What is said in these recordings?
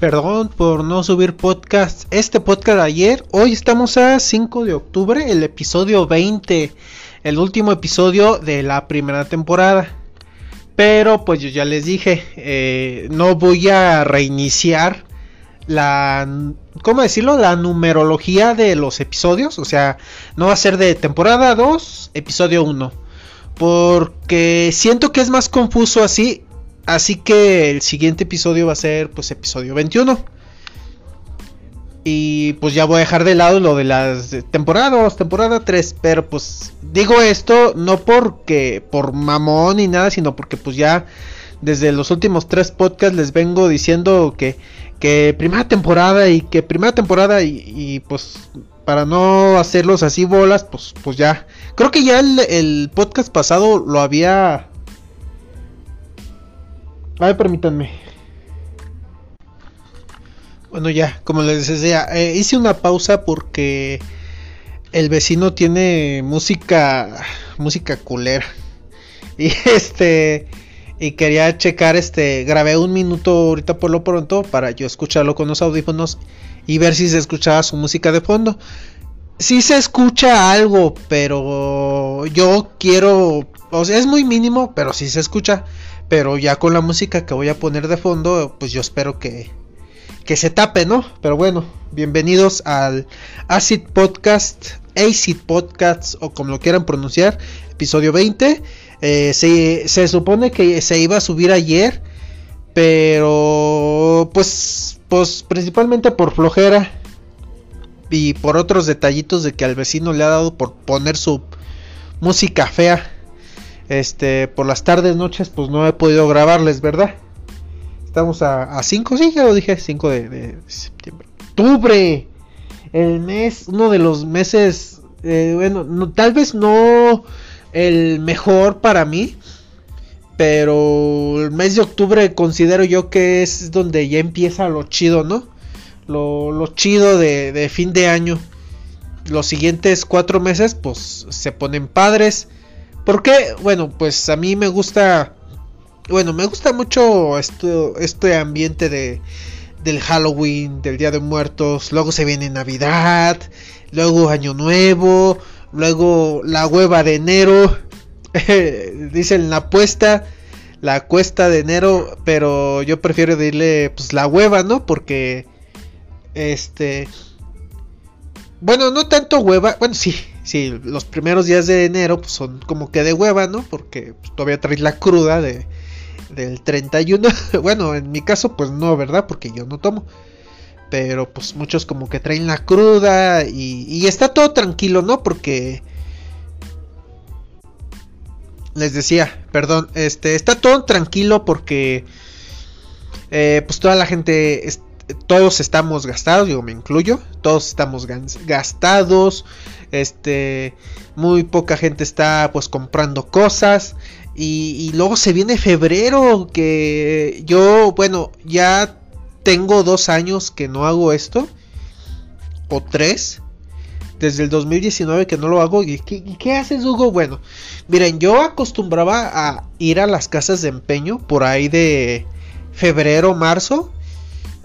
Perdón por no subir podcast. Este podcast ayer. Hoy estamos a 5 de octubre, el episodio 20. El último episodio de la primera temporada. Pero pues yo ya les dije, eh, no voy a reiniciar la, ¿cómo decirlo? La numerología de los episodios. O sea, no va a ser de temporada 2, episodio 1. Porque siento que es más confuso así Así que el siguiente episodio va a ser pues episodio 21. Y pues ya voy a dejar de lado lo de las temporadas, temporada 3. Pero pues digo esto no porque por mamón ni nada, sino porque pues ya desde los últimos tres podcasts les vengo diciendo que, que primera temporada y que primera temporada y, pues para no hacerlos así bolas, pues, pues ya. Creo que ya el podcast pasado lo había a ver, permítanme. Bueno, ya, como les decía, eh, hice una pausa porque el vecino tiene música, música culera. Y este, y quería checar, este, grabé un minuto ahorita por lo pronto para yo escucharlo con los audífonos y ver si se escuchaba su música de fondo. Sí se escucha algo, pero yo quiero, o sea, es muy mínimo, pero sí se escucha. Pero ya con la música que voy a poner de fondo, pues yo espero que, que se tape, ¿no? Pero bueno, bienvenidos al Acid Podcast, Acid Podcast o como lo quieran pronunciar, episodio 20. Eh, se, se supone que se iba a subir ayer, pero pues, pues principalmente por flojera y por otros detallitos de que al vecino le ha dado por poner su música fea este, por las tardes, noches, pues no he podido grabarles, ¿verdad? Estamos a 5, sí, ya lo dije, 5 de, septiembre. Octubre, el mes, uno de los meses, eh, bueno, tal vez no el mejor para mí, pero el mes de octubre considero yo que es donde ya empieza lo chido, ¿no? Lo, chido de, de fin de año. Los siguientes cuatro meses, pues se ponen padres ¿Por qué? Bueno, pues a mí me gusta. Bueno, me gusta mucho esto, este ambiente de, del Halloween, del Día de Muertos. Luego se viene Navidad. Luego Año Nuevo. Luego la hueva de enero. Dicen la apuesta. La cuesta de enero. Pero yo prefiero decirle pues la hueva, ¿no? Porque. Este. Bueno, no tanto hueva. Bueno, sí, sí, los primeros días de enero pues, son como que de hueva, ¿no? Porque pues, todavía traes la cruda de, del 31. bueno, en mi caso, pues no, ¿verdad? Porque yo no tomo. Pero pues muchos como que traen la cruda y, y está todo tranquilo, ¿no? Porque... Les decía, perdón, este, está todo tranquilo porque... Eh, pues toda la gente todos estamos gastados, yo me incluyo, todos estamos gastados, este, muy poca gente está pues comprando cosas y, luego se viene febrero que yo, bueno, ya tengo dos años que no hago esto, o tres, desde el 2019 que no lo hago. ¿Y qué, qué, haces, Hugo? Bueno, miren, yo acostumbraba a ir a las casas de empeño por ahí de febrero, marzo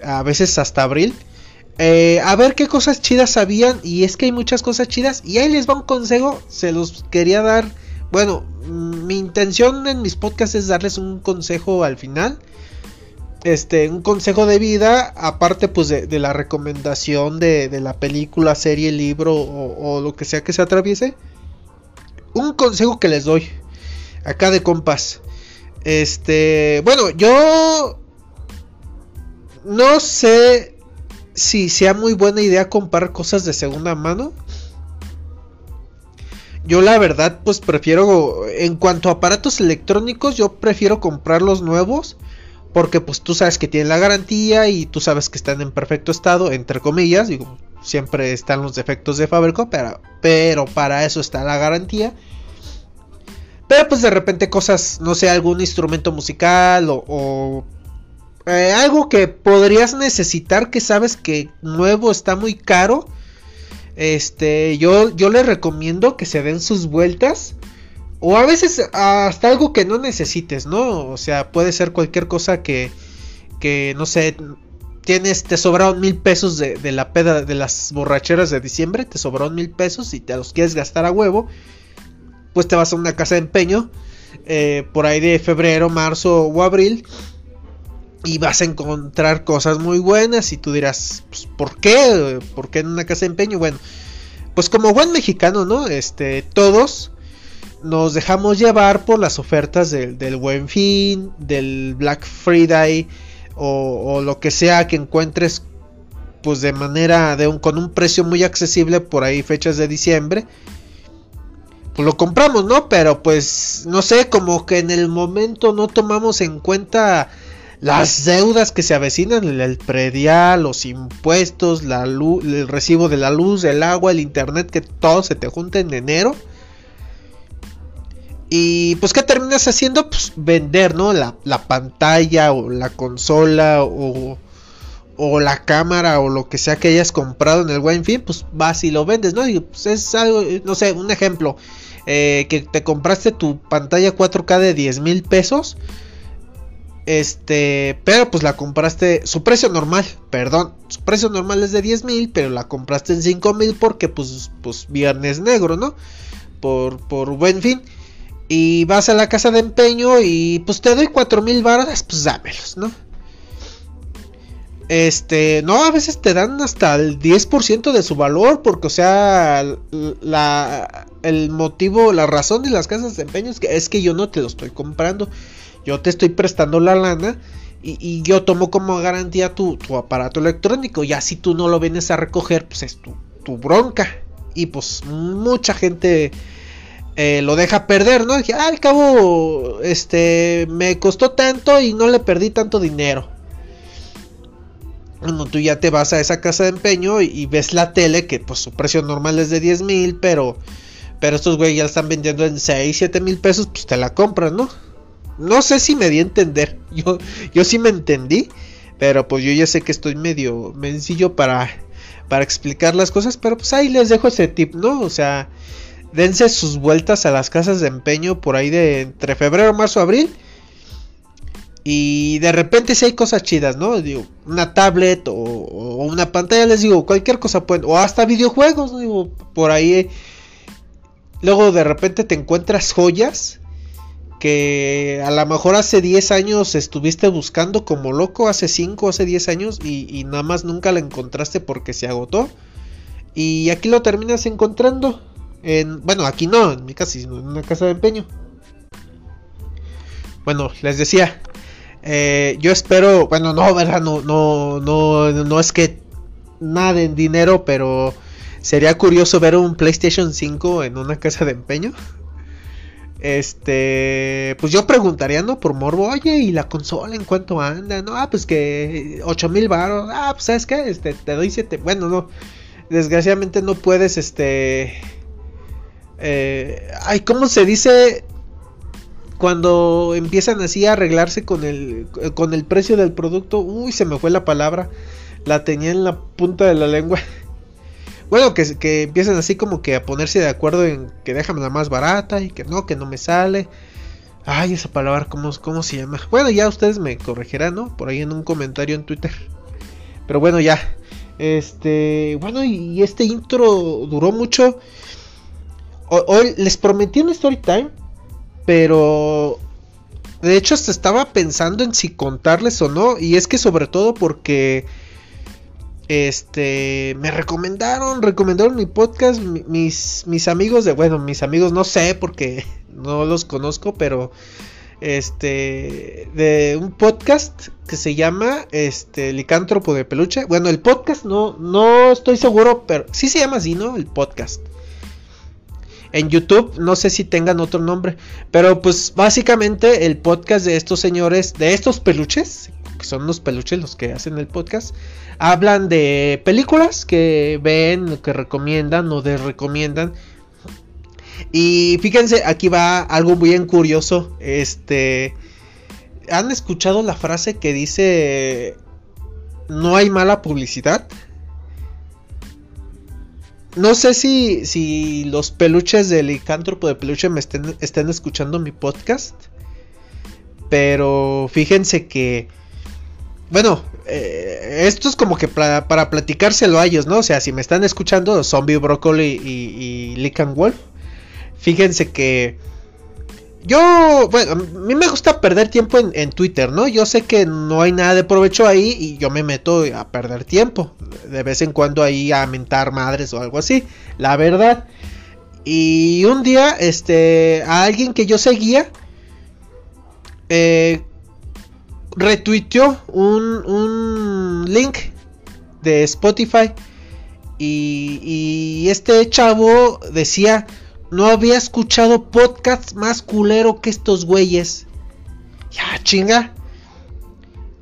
a veces hasta abril. Eh, a ver qué cosas chidas sabían. Y es que hay muchas cosas chidas. Y ahí les va un consejo. Se los quería dar. Bueno, mm, mi intención en mis podcasts es darles un consejo al final. Este, un consejo de vida. Aparte, pues de, la recomendación de, la película, serie, libro o, o lo que sea que se atraviese. Un consejo que les doy. Acá de compas. Este, bueno, yo no sé si sea muy buena idea comprar cosas de segunda mano. Yo la verdad pues prefiero, en cuanto a aparatos electrónicos, yo prefiero comprar los nuevos. Porque pues tú sabes que tienen la garantía y tú sabes que están en perfecto estado, entre comillas. Digo, siempre están los defectos de fábrica, pero, pero para eso está la garantía. Pero pues de repente cosas, no sé, algún instrumento musical o eh, algo que podrías necesitar que sabes que nuevo está muy caro. Este, yo, yo les recomiendo que se den sus vueltas. O a veces hasta algo que no necesites, ¿no? O sea, puede ser cualquier cosa que, que no sé, tienes, te sobraron mil pesos de, la peda de las borracheras de diciembre, te sobraron mil pesos y te los quieres gastar a huevo, pues te vas a una casa de empeño eh, por ahí de febrero, marzo o abril y vas a encontrar cosas muy buenas y tú dirás, pues, ¿por qué? ¿Por qué en una casa de empeño? Bueno, pues como buen mexicano, ¿no? Este, todos nos dejamos llevar por las ofertas del Buen Fin, del Black Friday o, lo que sea que encuentres pues de manera con un precio muy accesible por ahí fechas de diciembre pues lo compramos no pero pues no sé como que en el momento no tomamos en cuenta las deudas que se avecinan el predial los impuestos la luz el recibo de la luz el agua el internet que todo se te junta en enero y pues, ¿qué terminas haciendo? Pues vender, ¿no? La, pantalla o la consola o, o, la cámara o lo que sea que hayas comprado en el buen fin, pues vas y lo vendes, ¿no? Pues es algo, no sé, un ejemplo. Eh, que te compraste tu pantalla 4K de 10 mil pesos. Este, pero pues la compraste, su precio normal, perdón, su precio normal es de 10 mil, pero la compraste en 5 mil porque pues, pues viernes negro, ¿no? Por, por buen fin. Y vas a la casa de empeño y pues te doy cuatro mil baros, pues dámelos, ¿no? Este, no, a veces te dan hasta el 10% de su valor, porque, o sea, la, el motivo, la razón de las casas de empeño es que yo no te lo estoy comprando, yo te estoy prestando la lana y, yo tomo como garantía tu, aparato electrónico. Ya si tú no lo vienes a recoger, pues es tu, bronca. Y pues mucha gente eh, lo deja perder, ¿no? Dije, ah, al cabo, este, me costó tanto y no le perdí tanto dinero. Bueno, tú ya te vas a esa casa de empeño y, ves la tele, que pues su precio normal es de 10 mil, pero, pero estos güeyes ya están vendiendo en 6, 7 mil pesos, pues te la compran, ¿no? No sé si me di a entender, yo, yo sí me entendí, pero pues yo ya sé que estoy medio mencillo para, para explicar las cosas, pero pues ahí les dejo ese tip, ¿no? O sea, dense sus vueltas a las casas de empeño por ahí de entre febrero, marzo, abril. Y de repente si hay cosas chidas, ¿no? Digo, una tablet o, una pantalla, les digo, cualquier cosa pueden. O hasta videojuegos, digo, por ahí. Luego de repente te encuentras joyas que a lo mejor hace 10 años estuviste buscando como loco, hace 5, hace 10 años y, nada más nunca la encontraste porque se agotó. Y aquí lo terminas encontrando bueno, aquí no, en mi casa, en una casa de empeño. Bueno, les decía, eh, yo espero, bueno, no, verdad, no, no, no, no es que nada en dinero, pero sería curioso ver un PlayStation 5 en una casa de empeño. Este, pues yo preguntaría, ¿no? Por morbo, oye, ¿y la consola en cuánto anda? No, ah, pues que 8 mil baros. Ah, pues sabes qué, este, te doy 7. Bueno, no, desgraciadamente no puedes, este, eh, ay, ¿cómo se dice? Cuando empiezan así a arreglarse con el, con el precio del producto. Uy, se me fue la palabra. La tenía en la punta de la lengua. Bueno, que, que empiezan así como que a ponerse de acuerdo en que déjame la más barata y que no, que no me sale. Ay, esa palabra, ¿cómo, ¿cómo se llama? Bueno, ya ustedes me corregirán, ¿no? Por ahí en un comentario en Twitter. Pero bueno, ya. Este, bueno, y este intro duró mucho. Hoy les prometí un story time, pero de hecho hasta estaba pensando en si contarles o no, y es que sobre todo porque este me recomendaron, recomendaron mi podcast mis mis amigos de bueno, mis amigos no sé porque no los conozco, pero este de un podcast que se llama este Licántropo de peluche. Bueno, el podcast no no estoy seguro, pero sí se llama así, ¿no? El podcast. En YouTube no sé si tengan otro nombre, pero pues básicamente el podcast de estos señores, de estos peluches, son los peluches los que hacen el podcast, hablan de películas que ven, que recomiendan o desrecomiendan. Y fíjense, aquí va algo bien curioso. Este. ¿Han escuchado la frase que dice. No hay mala publicidad? No sé si, si los peluches del licántropo de peluche me estén, estén escuchando mi podcast. Pero fíjense que bueno, eh, esto es como que para, platicárselo a ellos, ¿no? O sea, si me están escuchando, Zombie Broccoli y, y Lick Wolf, fíjense que yo, bueno, a mí me gusta perder tiempo en, Twitter, ¿no? Yo sé que no hay nada de provecho ahí y yo me meto a perder tiempo. De vez en cuando ahí a mentar madres o algo así, la verdad. Y un día, este, a alguien que yo seguía, eh, retuiteó un, un link de Spotify. Y, y este chavo decía no había escuchado podcast más culero que estos güeyes. Ya, chinga.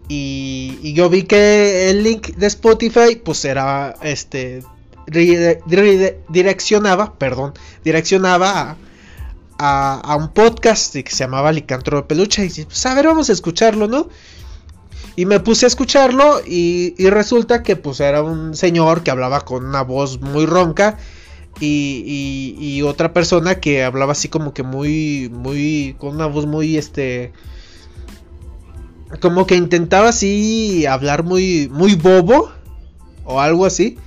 Y, yo vi que el link de Spotify, pues era este. direccionaba, perdón, direccionaba a, un podcast que se llamaba Licantro de Peluche. Y dije, pues a ver, vamos a escucharlo, ¿no? Y me puse a escucharlo y, y, resulta que pues era un señor que hablaba con una voz muy ronca y, otra persona que hablaba así como que muy, muy, con una voz muy, este, como que intentaba así hablar muy, muy bobo o algo así.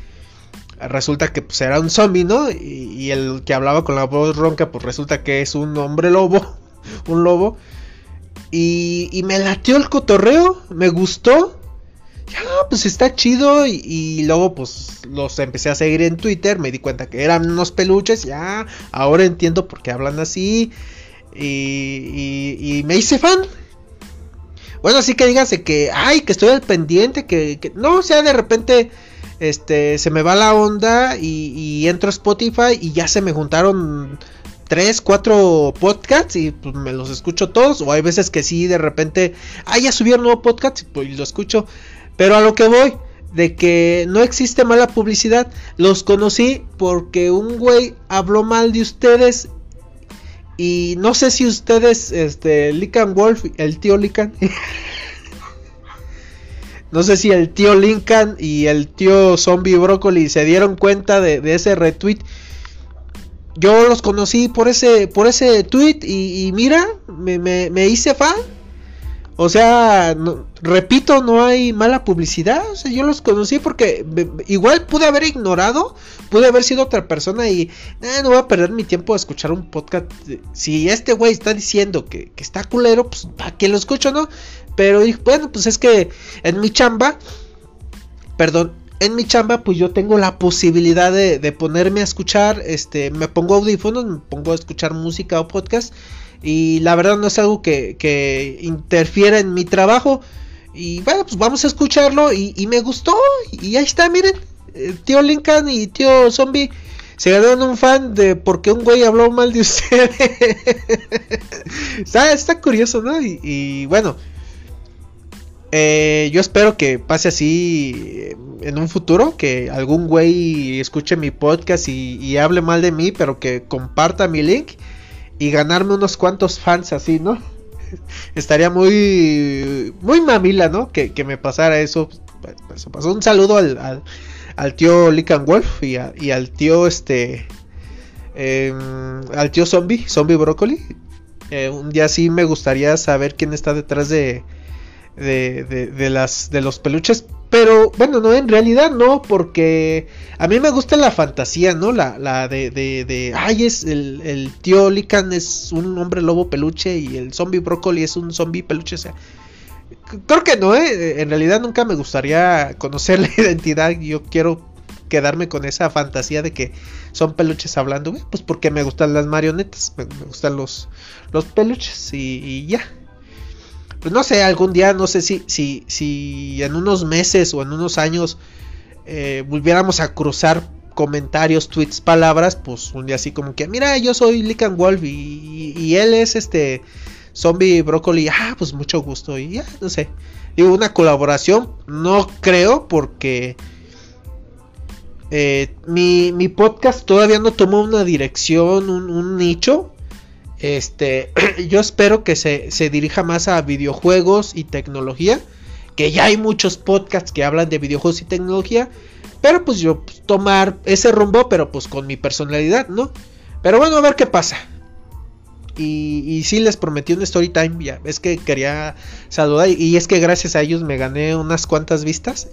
Resulta que pues era un zombie, ¿no? Y, el que hablaba con la voz ronca, pues resulta que es un hombre lobo, un lobo. Y, y me latió el cotorreo, me gustó ya, pues está chido. Y, luego, pues los empecé a seguir en Twitter. Me di cuenta que eran unos peluches. Ya, ahora entiendo por qué hablan así. Y, me hice fan. Bueno, así que dígase que, ay, que estoy al pendiente. Que, no, o sea, de repente este se me va la onda y, entro a Spotify y ya se me juntaron tres, cuatro podcasts y pues me los escucho todos. O hay veces que sí, de repente, ay, ya subieron nuevo podcast y pues lo escucho. Pero a lo que voy, de que no existe mala publicidad, los conocí porque un güey habló mal de ustedes y no sé si ustedes, este, Lican Wolf, el tío Lican, no sé si el tío Lincoln y el tío Zombie Broccoli se dieron cuenta de, ese retweet. Yo los conocí por ese, por ese tweet y, mira, me, me hice fan. O sea, repito, no hay mala publicidad. O sea, yo los conocí porque igual pude haber ignorado, pude haber sido otra persona y eh, no voy a perder mi tiempo a escuchar un podcast. Si este güey está diciendo que, está culero, pues para que lo escucho, ¿no? Pero bueno, pues es que en mi chamba, perdón, en mi chamba, pues yo tengo la posibilidad de, ponerme a escuchar, este, me pongo audífonos, me pongo a escuchar música o podcast. Y la verdad no es algo que, interfiera en mi trabajo. Y bueno, pues vamos a escucharlo. Y, me gustó. Y ahí está, miren. tío Lincoln y tío Zombie se ganaron un fan de porque un güey habló mal de usted. está, está, curioso, ¿no? Y, bueno. Eh, yo espero que pase así en un futuro, que algún güey escuche mi podcast y, hable mal de mí, pero que comparta mi link y ganarme unos cuantos fans así, ¿no? Estaría muy, muy mamila, ¿no? Que, me pasara eso. Un saludo al, al, tío Lican Wolf y, al tío, este, em, al tío Zombie, Zombie Broccoli. Eh, un día sí me gustaría saber quién está detrás de, de, de, las, de los peluches. Pero bueno, no, en realidad no, porque a mí me gusta la fantasía, ¿no? La, la de, de, de, ay, es el, el tío Lican es un hombre lobo peluche y el zombie brócoli es un zombie peluche, o sea, creo que no, ¿eh? En realidad nunca me gustaría conocer la identidad, yo quiero quedarme con esa fantasía de que son peluches hablando, pues porque me gustan las marionetas, me, gustan los, los peluches y ya pues no sé, algún día, no sé si, si, si en unos meses o en unos años eh, volviéramos a cruzar comentarios, tweets, palabras, pues un día así como que, mira, yo soy Lican Wolf y, él es este zombie brócoli, ah, pues mucho gusto y ya, no sé. Digo, una colaboración, no creo porque eh, mi, mi, podcast todavía no tomó una dirección, un nicho. Este, yo espero que se, dirija más a videojuegos y tecnología. Que ya hay muchos podcasts que hablan de videojuegos y tecnología. Pero pues yo pues, tomar ese rumbo, pero pues con mi personalidad, ¿no? Pero bueno, a ver qué pasa. Y, y sí les prometí un story time. Ya, es que quería saludar. Y es que gracias a ellos me gané unas cuantas vistas.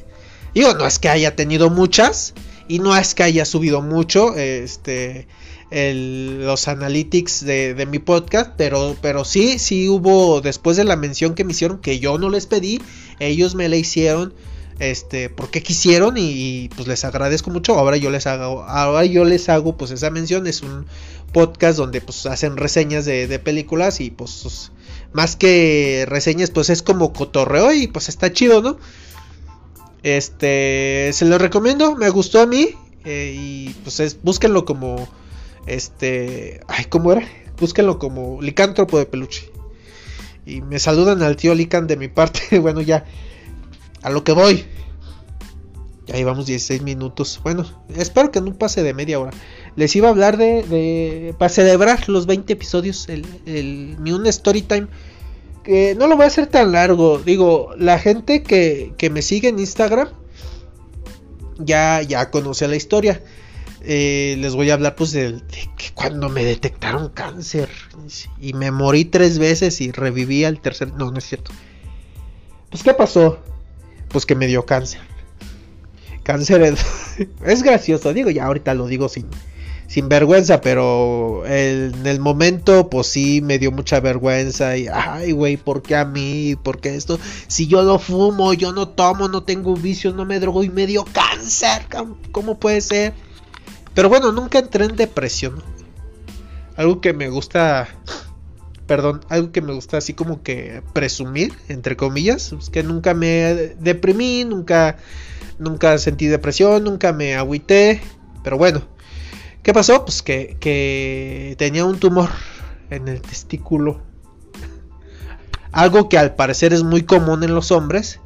Digo, no es que haya tenido muchas. Y no es que haya subido mucho. Este. Los analytics de, mi podcast. Pero, pero sí, sí hubo. Después de la mención que me hicieron. Que yo no les pedí. Ellos me la hicieron este, porque quisieron y, pues les agradezco mucho. Ahora yo les hago, ahora yo les hago pues esa mención. Es un podcast donde pues hacen reseñas de, películas y pues más que reseñas pues es como cotorreo y pues está chido, ¿no? Este, se lo recomiendo, me gustó a mí eh, y pues es, búsquenlo como, este, ay, ¿cómo era? Búsquenlo como licántropo de peluche. Y me saludan al tío Lican de mi parte, bueno ya a lo que voy. Ya llevamos 16 minutos. Bueno, espero que no pase de media hora. Les iba a hablar de, de para celebrar los 20 episodios, el, el, mi un story time. Que no lo voy a hacer tan largo. Digo, la gente que, que me sigue en Instagram ya, ya conoce la historia. Eh, les voy a hablar pues de, que cuando me detectaron cáncer y me morí tres veces y reviví al tercer... No, no es cierto. Pues ¿qué pasó? pues que me dio cáncer. Cáncer es, gracioso, digo, ya ahorita lo digo sin, sin vergüenza, pero en el momento, pues sí, me dio mucha vergüenza. Y, ay, güey, ¿por qué a mí? ¿Por qué esto? Si yo no fumo, yo no tomo, no tengo vicios, no me drogo y me dio cáncer. ¿Cómo puede ser? Pero bueno, nunca entré en depresión. Algo que me gusta perdón, algo que me gusta así como que presumir, entre comillas, es que nunca me deprimí, nunca, nunca sentí depresión, nunca me agüité, pero bueno, ¿qué pasó? Pues que, que tenía un tumor en el testículo, algo que al parecer es muy común en los hombres.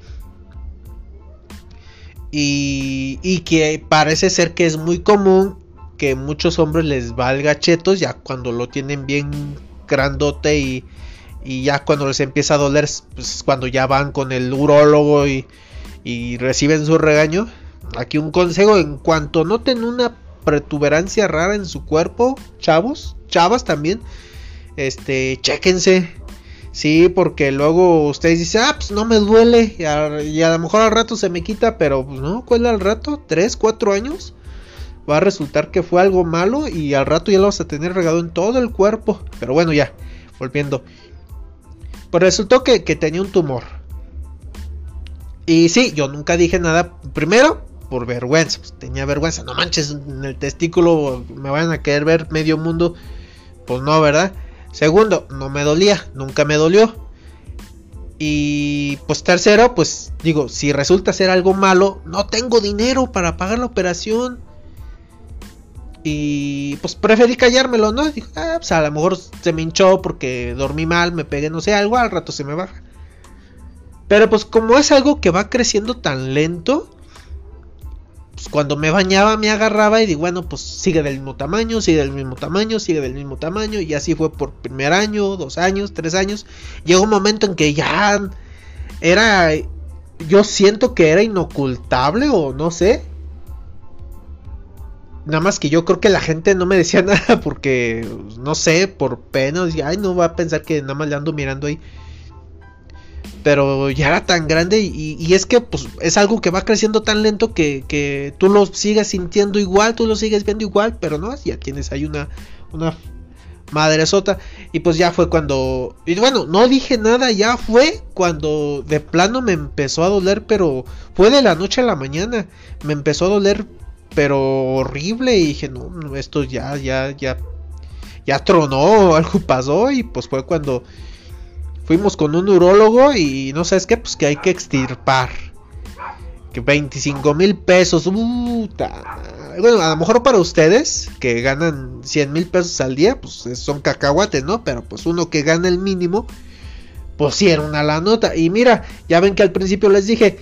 Y, y que parece ser que es muy común que muchos hombres les valga chetos ya cuando lo tienen bien grandote y, y ya cuando les empieza a doler, pues cuando ya van con el urólogo y, y reciben su regaño. Aquí un consejo, en cuanto noten una protuberancia rara en su cuerpo, chavos, chavas también, este, chéquense. Sí, porque luego ustedes dicen, ah, pues no me duele. Y a, lo mejor al rato se me quita, pero pues no, ¿cuál al rato? ¿Tres, cuatro años? va a resultar que fue algo malo y al rato ya lo vas a tener regado en todo el cuerpo. Pero bueno, ya, volviendo. Pues resultó que, tenía un tumor. Y sí, yo nunca dije nada. Primero, por vergüenza. Pues, tenía vergüenza. No manches, en el testículo me van a querer ver medio mundo. Pues no, ¿verdad? Segundo, no me dolía. Nunca me dolió. Y pues tercero, pues digo, si resulta ser algo malo, no tengo dinero para pagar la operación. Y pues preferí callármelo, ¿no? Ah, pues a lo mejor se me hinchó porque dormí mal, me pegué, no sé, algo, al rato se me baja. Pero pues como es algo que va creciendo tan lento, pues cuando me bañaba me agarraba y digo, bueno, pues sigue del mismo tamaño, sigue del mismo tamaño, sigue del mismo tamaño. Y así fue por primer año, dos años, tres años. Llegó un momento en que ya era, yo siento que era inocultable o no sé Nada más que yo creo que la gente no me decía nada porque, no sé, por pena, ay, no va a pensar que nada más le ando mirando ahí. Pero ya era tan grande y, es que pues es algo que va creciendo tan lento que, tú lo sigues sintiendo igual, tú lo sigues viendo igual, pero no, ya tienes ahí una, una madre sota. Y pues ya fue cuando, y bueno, no dije nada, ya fue cuando de plano me empezó a doler, pero fue de la noche a la mañana, me empezó a doler pero horrible. Y dije, no, esto ya, ya, ya, ya tronó, algo pasó. Y pues fue cuando fuimos con un urólogo y no sabes qué, pues que hay que extirpar. Que 25 mil pesos, puta. Bueno, a lo mejor para ustedes que ganan 100 mil pesos al día, pues son cacahuates, ¿no? Pero pues uno que gana el mínimo, pues sí era una la nota. Y mira, ya ven que al principio les dije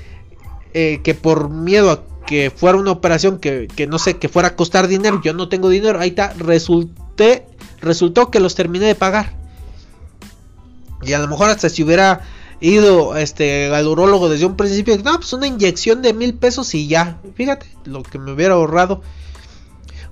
eh, que por miedo a que fuera una operación que, no sé, que fuera a costar dinero, yo no tengo dinero, ahí está, resulté, resultó que los terminé de pagar. Y a lo mejor hasta si hubiera ido este al urólogo desde un principio, no, pues una inyección de mil pesos y ya, fíjate, lo que me hubiera ahorrado.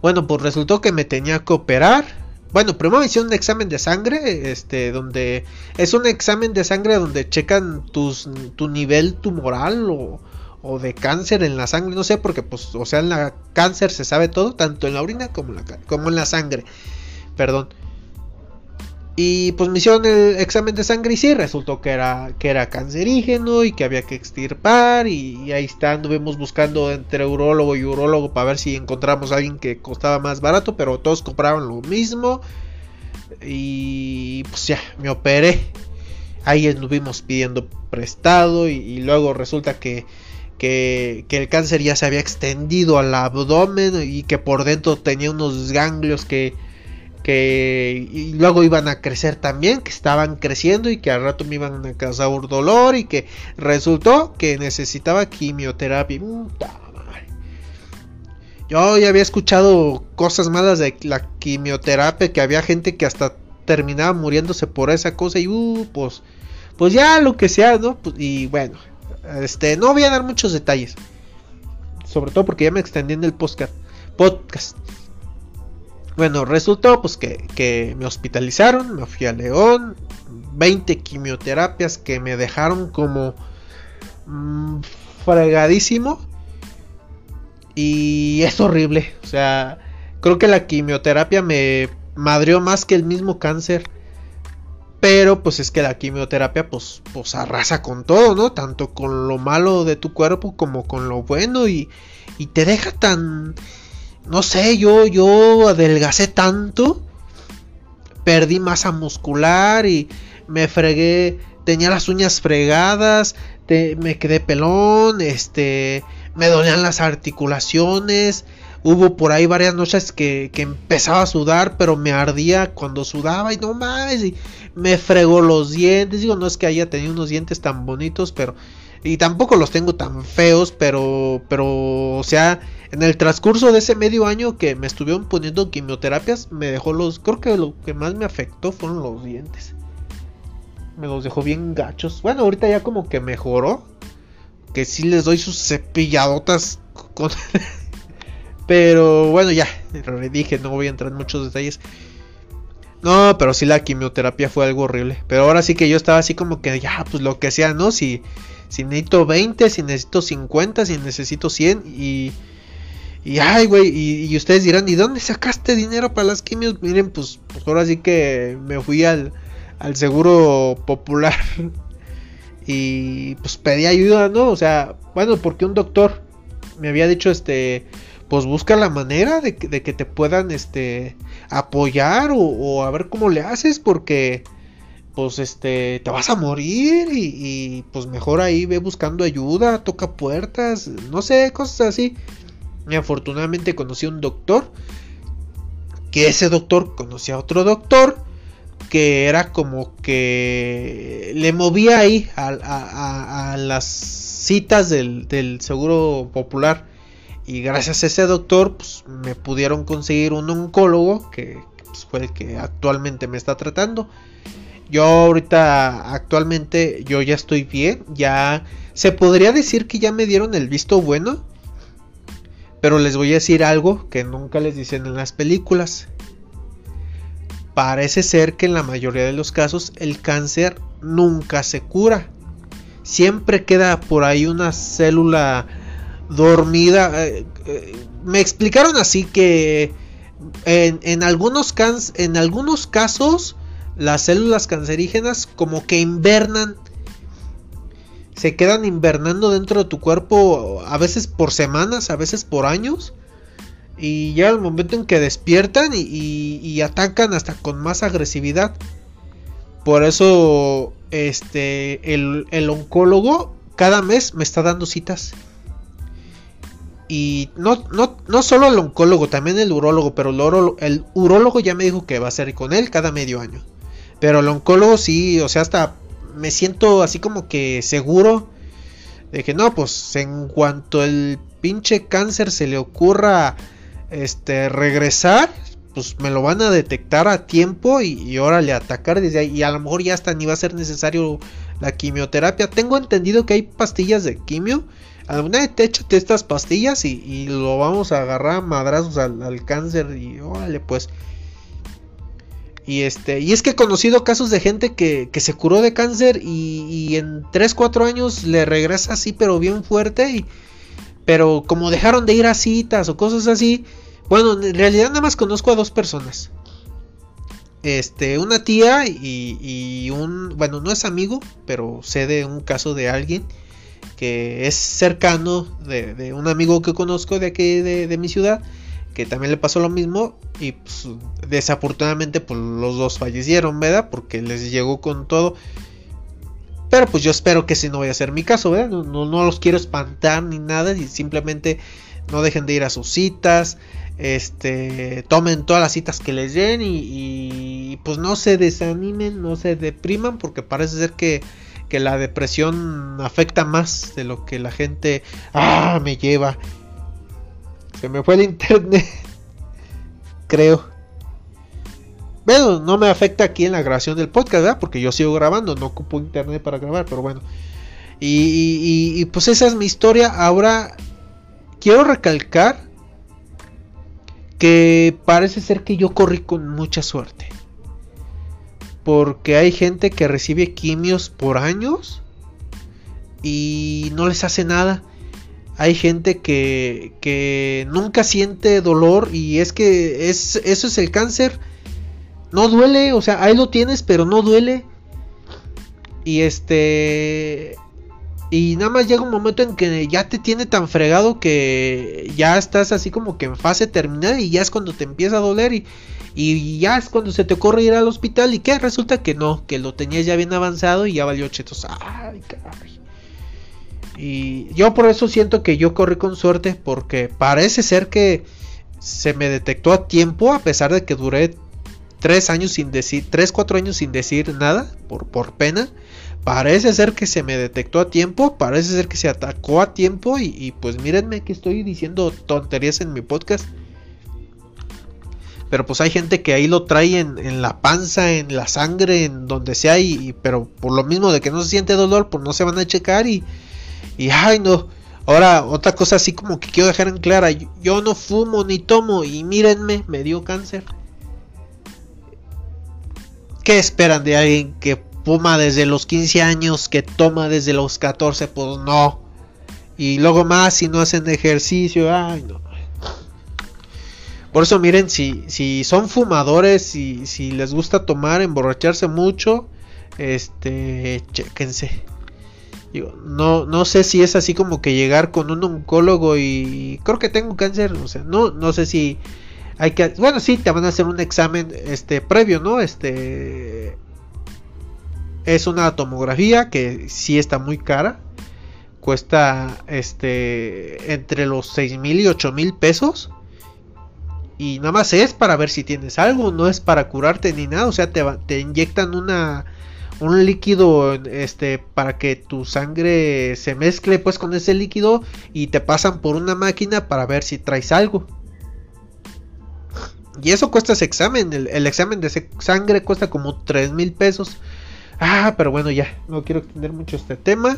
Bueno, pues resultó que me tenía que operar, bueno, primero me hicieron un examen de sangre, este, donde es un examen de sangre donde checan tus, tu nivel tumoral o, o de cáncer en la sangre, no sé, porque pues, o sea, en la cáncer se sabe todo, tanto en la orina como la, como en la sangre, perdón. Y pues me hicieron el examen de sangre y sí, resultó que era, que era cancerígeno y que había que extirpar. Y, ahí está, anduvimos buscando entre urólogo y urólogo para ver si encontramos a alguien que costaba más barato, pero todos compraban lo mismo. Y pues ya, me operé. Ahí estuvimos pidiendo prestado y, luego resulta que, que, que el cáncer ya se había extendido al abdomen y que por dentro tenía unos ganglios que que y luego iban a crecer también, que estaban creciendo y que al rato me iban a causar dolor y que resultó que necesitaba quimioterapia. Yo ya había escuchado cosas malas de la quimioterapia, que había gente que hasta terminaba muriéndose por esa cosa y uh, pues pues ya lo que sea, ¿no? Pues, y bueno, este no voy a dar muchos detalles. Sobre todo porque ya me extendí en el podcast. Bueno, resultó pues que, me hospitalizaron, me fui a León, 20 quimioterapias que me dejaron como mm, fregadísimo. Y es horrible, o sea, creo que la quimioterapia me madrió más que el mismo cáncer. Pero pues es que la quimioterapia pues, pues arrasa con todo, ¿no? Tanto con lo malo de tu cuerpo como con lo bueno y, y te deja tan no sé, yo, yo adelgacé tanto, perdí masa muscular y me fregué, tenía las uñas fregadas, me quedé pelón, este, me dolían las articulaciones, hubo por ahí varias noches que, que, empezaba a sudar, pero me ardía cuando sudaba y no mames, y me fregó los dientes, digo, no es que haya tenido unos dientes tan bonitos, pero, y tampoco los tengo tan feos, pero, pero, o sea, en el transcurso de ese medio año que me estuvieron poniendo quimioterapias, me dejó los. Creo que lo que más me afectó fueron los dientes. Me los dejó bien gachos. Bueno, ahorita ya como que mejoró. Que sí les doy sus cepilladotas. pero bueno, ya. Dije, no voy a entrar en muchos detalles. No, pero sí la quimioterapia fue algo horrible. Pero ahora sí que yo estaba así como que ya, pues lo que sea, ¿no? Si, si necesito 20, si necesito 50, si necesito 100 y y ay, güey, y, ustedes dirán, ¿y dónde sacaste dinero para las quimios? Miren, pues, pues ahora sí que me fui al, al seguro popular y pues pedí ayuda, ¿no? O sea, bueno, porque un doctor me había dicho, este, pues busca la manera de, que te puedan, este, apoyar o, a ver cómo le haces, porque, pues, este, te vas a morir y, pues mejor ahí ve buscando ayuda, toca puertas, no sé, cosas así. Y afortunadamente conocí a un doctor. Que ese doctor conocía a otro doctor. Que era como que le movía ahí a, las citas del, seguro popular. Y gracias a ese doctor, pues me pudieron conseguir un oncólogo. Que pues, fue el que actualmente me está tratando. Yo ahorita actualmente yo ya estoy bien, ya se podría decir que ya me dieron el visto bueno pero les voy a decir algo que nunca les dicen en las películas. Parece ser que en la mayoría de los casos el cáncer nunca se cura. Siempre queda por ahí una célula dormida. Eh, eh, me explicaron así que en, algunos en algunos casos las células cancerígenas como que invernan se quedan invernando dentro de tu cuerpo a veces por semanas, a veces por años. Y ya el momento en que despiertan y, atacan hasta con más agresividad. Por eso este, el, oncólogo cada mes me está dando citas. Y no, no, no solo el oncólogo, también el urólogo. Pero el, el urólogo ya me dijo que va a ser con él cada medio año. Pero el oncólogo sí, o sea, hasta me siento así como que seguro de que no, pues en cuanto el pinche cáncer se le ocurra este regresar, pues me lo van a detectar a tiempo y, y órale atacar desde ahí y a lo mejor ya hasta ni va a ser necesario la quimioterapia. Tengo entendido que hay pastillas de quimio. Alguna vez te échate estas pastillas y, lo vamos a agarrar a madrazos al, cáncer y órale pues. Y este, y es que he conocido casos de gente que, se curó de cáncer y, en 3, 4 años le regresa así, pero bien fuerte. Y, pero como dejaron de ir a citas o cosas así. Bueno, en realidad nada más conozco a dos personas. Este, una tía y un, bueno, no es amigo, pero sé de un caso de alguien que es cercano de, un amigo que conozco de aquí de, de mi ciudad que también le pasó lo mismo y pues, desafortunadamente pues los dos fallecieron, ¿verdad? Porque les llegó con todo. Pero pues yo espero que ese no vaya a ser mi caso, ¿verdad? No, no, los quiero espantar ni nada y simplemente no dejen de ir a sus citas, este, tomen todas las citas que les den y, y pues no se desanimen, no se depriman porque parece ser que que la depresión afecta más de lo que la gente ah, me lleva se me fue el internet. Creo. Bueno, no me afecta aquí en la grabación del podcast. Porque yo sigo grabando, no ocupo internet para grabar, pero bueno. Y, pues esa es mi historia. Ahora quiero recalcar que parece ser que yo corrí con mucha suerte. Porque hay gente que recibe quimios por años y no les hace nada hay gente que, que nunca siente dolor y es que es, eso es el cáncer. No duele, o sea, ahí lo tienes, pero no duele. Y este... Y nada más llega un momento en que ya te tiene tan fregado que ya estás así como que en fase terminal y ya es cuando te empieza a doler y, y ya es cuando se te ocurre ir al hospital y que resulta que no, que lo tenías ya bien avanzado y ya valió chetos. Ay, caray. Y yo por eso siento que yo corrí con suerte porque parece ser que se me detectó a tiempo a pesar de que duré tres años sin decir, tres, cuatro años sin decir nada por, por pena. Parece ser que se me detectó a tiempo, parece ser que se atacó a tiempo y, pues mírenme que estoy diciendo tonterías en mi podcast. Pero pues hay gente que ahí lo trae en, la panza, en la sangre, en donde sea, y, pero por lo mismo de que no se siente dolor, pues no se van a checar y, y ay no. Ahora, otra cosa así como que quiero dejar en clara. Yo no fumo ni tomo y mírenme, me dio cáncer. ¿Qué esperan de alguien que fuma desde los 15 años, que toma desde los 14? Pues no. Y luego más si no hacen ejercicio. Ay, no. Por eso miren, si, si son fumadores y si les gusta tomar, emborracharse mucho, este, chequense no, no sé si es así como que llegar con un oncólogo y creo que tengo cáncer, o sea, no, no sé si hay que, bueno, sí, te van a hacer un examen, este, previo, ¿no? Este, es una tomografía que sí está muy cara, cuesta, este, entre los 6 mil y 8 mil pesos. Y nada más es para ver si tienes algo, no es para curarte ni nada, o sea, te, te inyectan una un líquido este para que tu sangre se mezcle pues con ese líquido y te pasan por una máquina para ver si traes algo. Y eso cuesta ese examen, el, examen de sangre cuesta como 3 mil pesos. Ah, pero bueno, ya, no quiero extender mucho este tema.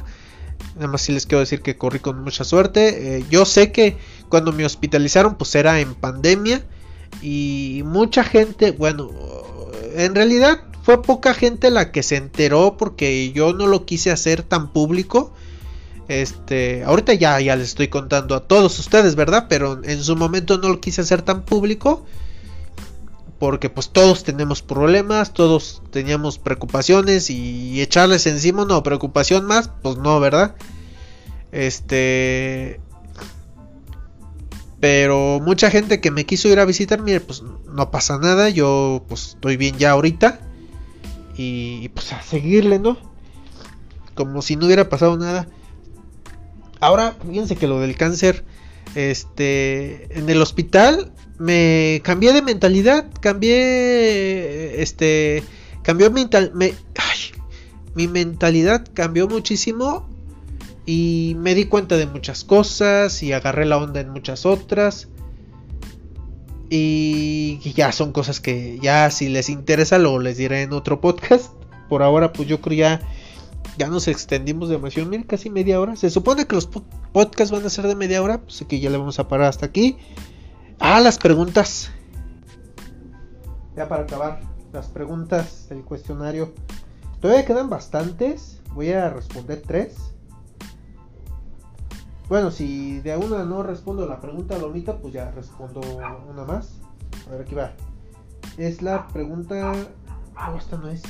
Nada más si les quiero decir que corrí con mucha suerte. Eh, yo sé que cuando me hospitalizaron pues era en pandemia. Y mucha gente, bueno, en realidad fue poca gente la que se enteró porque yo no lo quise hacer tan público. Este, ahorita ya, ya les estoy contando a todos ustedes, ¿verdad? Pero en su momento no lo quise hacer tan público. Porque pues todos tenemos problemas, todos teníamos preocupaciones y echarles encima una preocupación más, pues no, ¿verdad? Este... Pero mucha gente que me quiso ir a visitar, mire, pues no pasa nada, yo pues estoy bien ya ahorita y pues a seguirle, ¿no? Como si no hubiera pasado nada. Ahora, fíjense que lo del cáncer, este, en el hospital me cambié de mentalidad, cambié, este, cambió mental, me, mi mentalidad cambió muchísimo y me di cuenta de muchas cosas y agarré la onda en muchas otras. Y ya son cosas que ya si les interesa lo les diré en otro podcast. Por ahora pues yo creo ya ya nos extendimos demasiado, miren, casi media hora. Se supone que los podcasts van a ser de media hora, pues que ya le vamos a parar hasta aquí. Ah, las preguntas. Ya para acabar. las preguntas del cuestionario. Todavía quedan bastantes. Voy a responder tres. Bueno, si de una no respondo la pregunta Lomita, pues ya respondo una más. A ver, aquí va. Es la pregunta. Esta no es.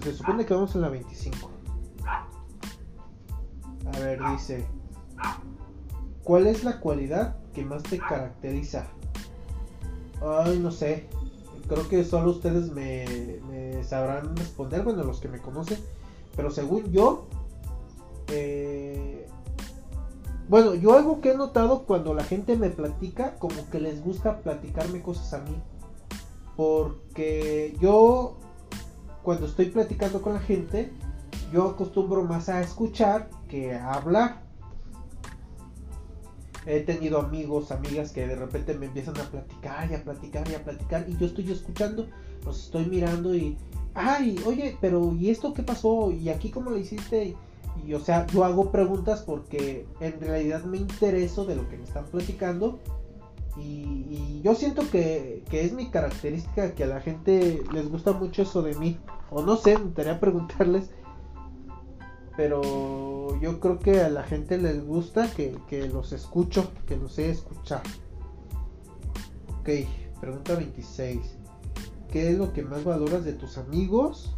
se supone que vamos en la 25. A ver, dice. ¿Cuál es la cualidad que más te caracteriza? Ay, no sé. Creo que solo ustedes me, sabrán responder, bueno, los que me conocen. Pero según yo, eh, bueno, yo algo que he notado cuando la gente me platica, como que les gusta platicarme cosas a mí. Porque yo, cuando estoy platicando con la gente, yo acostumbro más a escuchar que a hablar. He tenido amigos, amigas que de repente me empiezan a platicar y a platicar y a platicar y yo estoy escuchando, los estoy mirando y, ay, oye, pero ¿y esto qué pasó? ¿Y aquí cómo lo hiciste? Y o sea, yo hago preguntas porque en realidad me intereso de lo que me están platicando. Y, yo siento que, es mi característica que a la gente les gusta mucho eso de mí. O no sé, me gustaría preguntarles. Pero yo creo que a la gente les gusta que, que los escucho, que los sé escuchar. Ok, pregunta 26. ¿Qué es lo que más valoras de tus amigos?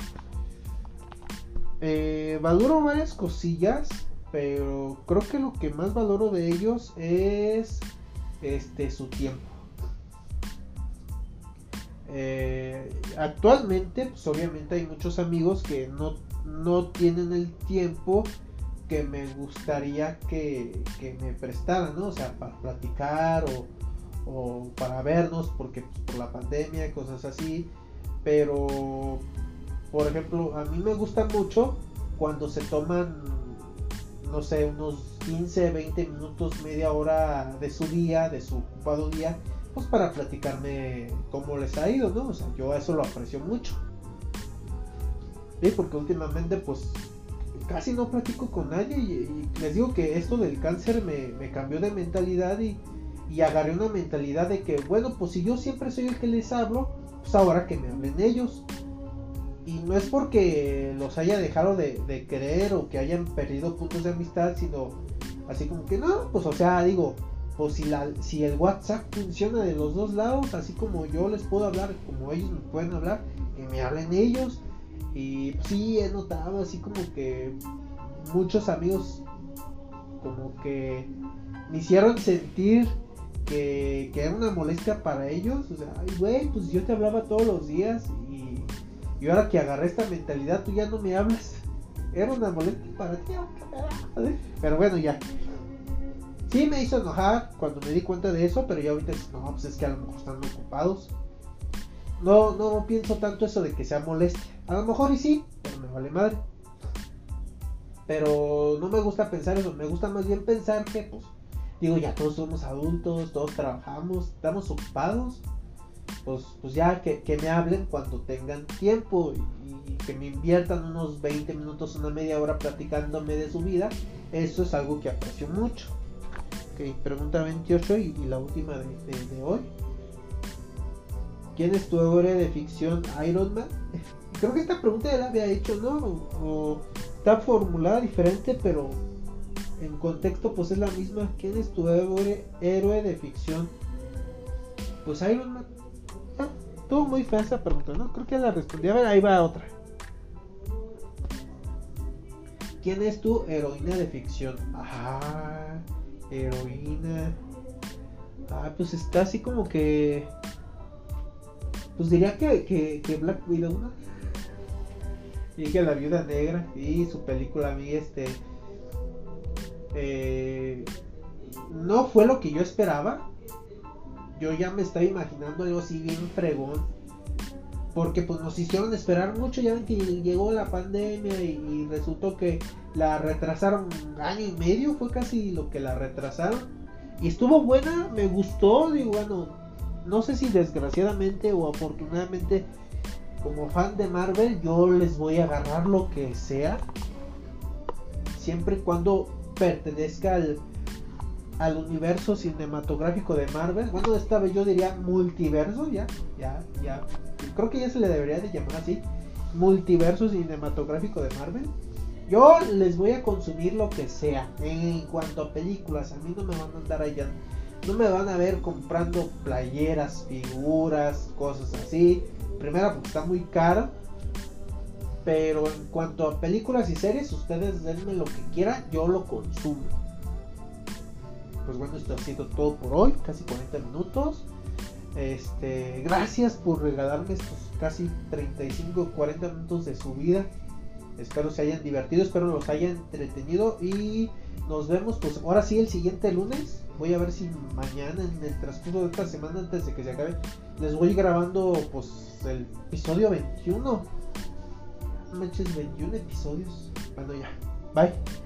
Eh, valoro varias cosillas, pero creo que lo que más valoro de ellos es este su tiempo. Eh, actualmente, pues obviamente hay muchos amigos que no, no tienen el tiempo que me gustaría que, me prestaran, ¿no? O sea, para platicar o, o para vernos, porque pues, por la pandemia, cosas así. Pero por ejemplo, a mí me gusta mucho cuando se toman, no sé, unos 15, 20 minutos, media hora de su día, de su ocupado día, pues para platicarme cómo les ha ido, ¿no? O sea, yo eso lo aprecio mucho. Sí, porque últimamente pues casi no platico con nadie y, les digo que esto del cáncer me, cambió de mentalidad y, y, agarré una mentalidad de que, bueno, pues si yo siempre soy el que les hablo, pues ahora que me hablen ellos y no es porque los haya dejado de, de, querer o que hayan perdido puntos de amistad, sino así como que no, pues o sea, digo, pues si, la, si el WhatsApp funciona de los dos lados, así como yo les puedo hablar, como ellos me pueden hablar, que me hablen ellos. Y sí, he notado así como que muchos amigos como que me hicieron sentir que, que era una molestia para ellos. O sea, ay, güey, pues yo te hablaba todos los días y ahora que agarré esta mentalidad, tú ya no me hablas. Era una molestia para ti. Pero bueno, ya. Sí me hizo enojar cuando me di cuenta de eso, pero ya ahorita no, pues es que a lo mejor están ocupados. No, no pienso tanto eso de que sea molestia. A lo mejor y sí, pero me vale madre. Pero no me gusta pensar eso, me gusta más bien pensar que, pues, digo, ya todos somos adultos, todos trabajamos, estamos ocupados pues, pues ya que, me hablen cuando tengan tiempo y, que me inviertan unos 20 minutos, una media hora platicándome de su vida, eso es algo que aprecio mucho. Ok, pregunta 28 y, la última de, hoy. ¿Quién es tu héroe de ficción Iron Man? Creo que esta pregunta ya la había hecho, ¿no? O, está formulada diferente, pero en contexto pues es la misma. ¿Quién es tu héroe, héroe de ficción? Pues Iron Man. Estuvo muy fea esa pregunta, ¿no? Creo que la respondí. A ver, ahí va otra. ¿Quién es tu heroína de ficción? Ah, heroína. Ah, pues está así como que. Pues diría que, que, Black Widow, ¿no? Y que la viuda negra. Y su película a mí, este. Eh, no fue lo que yo esperaba yo ya me estaba imaginando algo así bien fregón. Porque pues nos hicieron esperar mucho, ya ven que llegó la pandemia y, resultó que la retrasaron un año y medio, fue casi lo que la retrasaron. Y estuvo buena, me gustó, digo, bueno, no sé si desgraciadamente o afortunadamente como fan de Marvel yo les voy a agarrar lo que sea. Siempre y cuando pertenezca al, al universo cinematográfico de Marvel. Bueno, esta vez yo diría multiverso, ya, ya, ya. Creo que ya se le debería de llamar así. Multiverso cinematográfico de Marvel. Yo les voy a consumir lo que sea. En cuanto a películas, a mí no me van a andar allá. No me van a ver comprando playeras, figuras, cosas así. Primero porque está muy caro. Pero en cuanto a películas y series, ustedes denme lo que quieran, yo lo consumo. Pues bueno, esto ha sido todo por hoy, casi 40 minutos. Este, gracias por regalarme estos casi 35 40 minutos de su vida. Espero se hayan divertido, espero los hayan entretenido y nos vemos pues ahora sí el siguiente lunes. Voy a ver si mañana en el transcurso de esta semana antes de que se acabe les voy grabando pues el episodio 21. No manches, 21 episodios. Bueno ya. Bye.